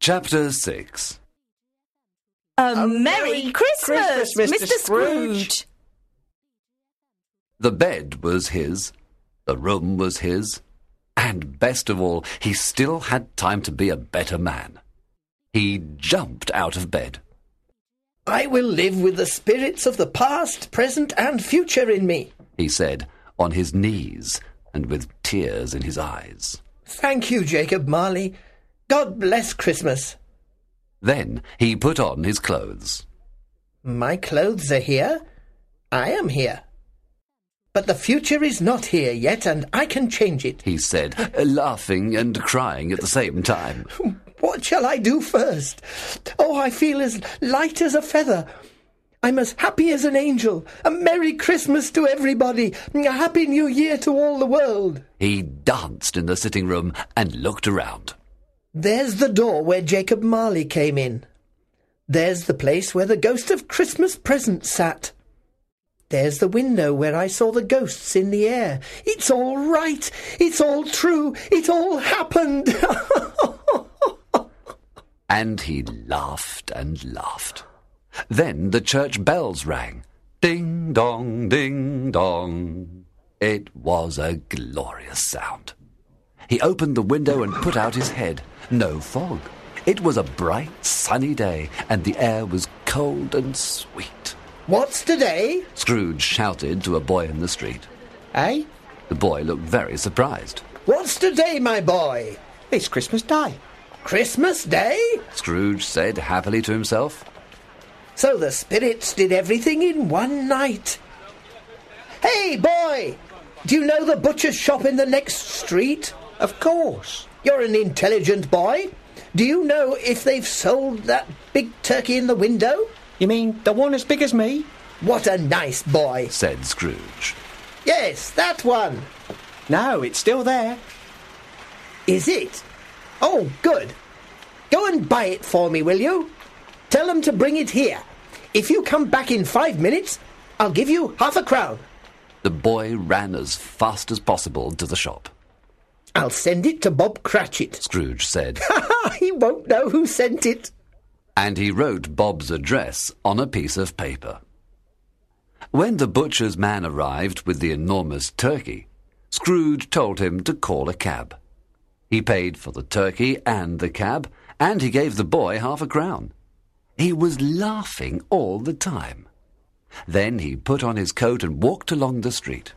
Chapter 6 A Merry Christmas, Christmas, Mr. Mr. Scrooge. Scrooge. The bed was his, the room was his, and best of all, he still had time to be a better man. He jumped out of bed. I will live with the spirits of the past, present, and future in me. he said, on his knees and with tears in his eyes. Thank you, Jacob Marley. God bless Christmas. Then he put on his clothes. My clothes are here. I am here. But the future is not here yet, and I can change it. He said, laughing and crying at the same time. What shall I do first? Oh, I feel as light as a feather. I'm as happy as an angel. A Merry Christmas to everybody. A Happy New Year to all the world. He danced in the sitting room and looked around. There's the door where Jacob Marley came in. There's the place where the ghost of Christmas present sat. There's the window where I saw the ghosts in the air. It's all right. It's all true. It all happened. And he laughed and laughed. Then the church bells rang. Ding dong, ding dong. It was a glorious sound. He opened the window and put out his head. No fog. It was a bright, sunny day, and the air was cold and sweet. What's today? Scrooge shouted to a boy in the street. Eh? The boy looked very surprised. What's today, my boy? It's Christmas Day. Christmas Day? Scrooge said happily to himself. So the spirits did everything in one night. Hey, boy! Do you know the butcher's shop in the next street? Of course. You're an intelligent boy. Do you know if they've sold that big turkey in the window? You mean the one as big as me? What a nice boy. said Scrooge. Yes, that one. No, it's still there. Is it? Oh, good. Go and buy it for me, will you? Tell them to bring it here. If you come back in five minutes, I'll give you half a crown. The boy ran as fast as possible to the shop. I'll send it to Bob Cratchit. Scrooge said, he won't know who sent it. and he wrote Bob's address on a piece of paper. When the butcher's man arrived with the enormous turkey, Scrooge told him to call a cab. He paid for the turkey and the cab, and he gave the boy half a crown. He was laughing all the time. Then he put on his coat and walked along the street.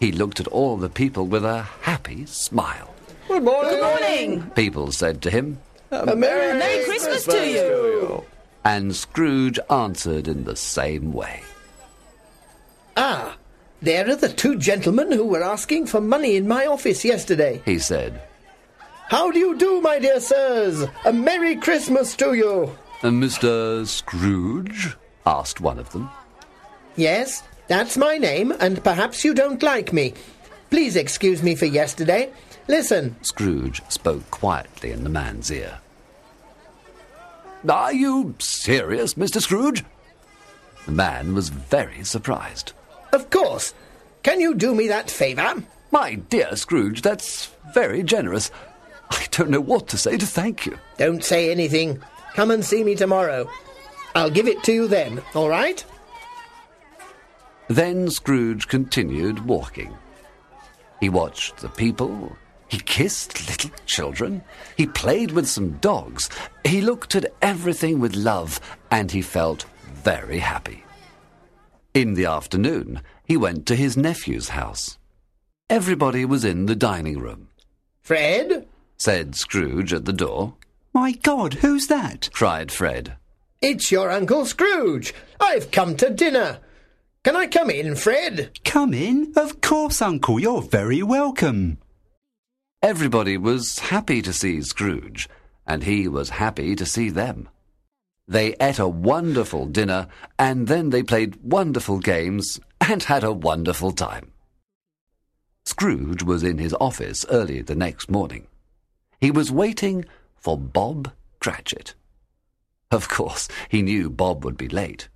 He looked at all the people with a happy smile. Good morning. Good morning. People said to him, A Merry, Merry Christmas to you. and Scrooge answered in the same way. Ah, there are the two gentlemen who were asking for money in my office yesterday. He said, How do you do, my dear sirs? A Merry Christmas to you. "Uh, Mr. Scrooge? asked one of them. Yes, that's my name, and perhaps you don't like me. Please excuse me for yesterday. Listen, Scrooge spoke quietly in the man's ear. Are you serious, Mr. Scrooge? The man was very surprised. of course. Can you do me that favour? My dear Scrooge, that's very generous. I don't know what to say to thank you. Don't say anything. Come and see me tomorrow. I'll give it to you then, all right? Then Scrooge continued walking. He watched the people. He kissed little children. He played with some dogs. He looked at everything with love, and he felt very happy. In the afternoon, he went to his nephew's house. Everybody was in the dining room. Fred, Said Scrooge at the door. My God, who's that? Cried Fred. it's your Uncle Scrooge. I've come to dinner. Can I come in, Fred? Come in. Of course, Uncle, you're very welcome. Everybody was happy to see Scrooge, and he was happy to see them. They ate a wonderful dinner, and then they played wonderful games and had a wonderful time. Scrooge was in his office early the next morning. He was waiting for Bob Cratchit. Of course, he knew Bob would be late.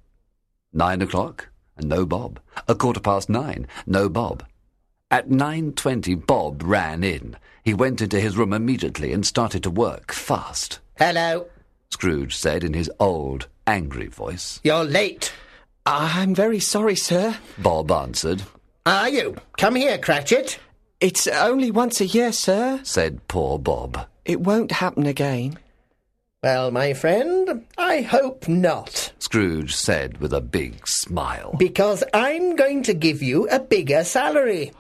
Nine o'clock, and no Bob. A quarter past nine, no Bob. At nine twenty, Bob ran in. He went into his room immediately and started to work fast. Hello. Scrooge said in his old, angry voice. You're late. I'm very sorry, sir. Bob answered, Are you? Come here, Cratchit. It's only once a year, sir. said poor Bob. It won't happen again. Well, my friend, I hope not. Scrooge said with a big smile. Because I'm going to give you a bigger salary.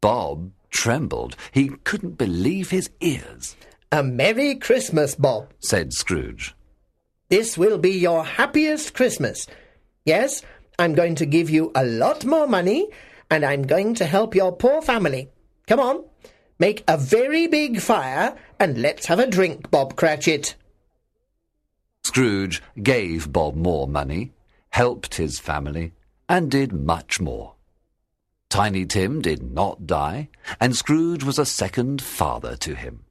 Bob trembled. He couldn't believe his ears, A Merry Christmas, Bob. said Scrooge. This will be your happiest Christmas. Yes, I'm going to give you a lot more money, and I'm going to help your poor family. Come on, make a very big fire, and let's have a drink, Bob Cratchit. Scrooge gave Bob more money, helped his family, and did much more. Tiny Tim did not die, and Scrooge was a second father to him.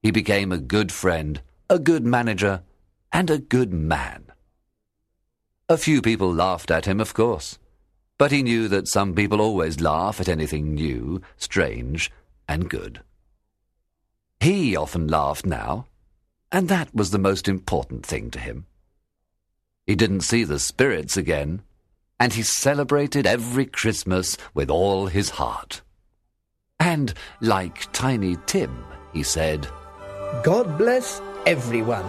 He became a good friend, a good manager, and a good man. A few people laughed at him, of course, but he knew that some people always laugh at anything new, strange, and good. He often laughed now, and that was the most important thing to him. He didn't see the spirits again, and he celebrated every Christmas with all his heart. And, like Tiny Tim, he said, God bless everyone.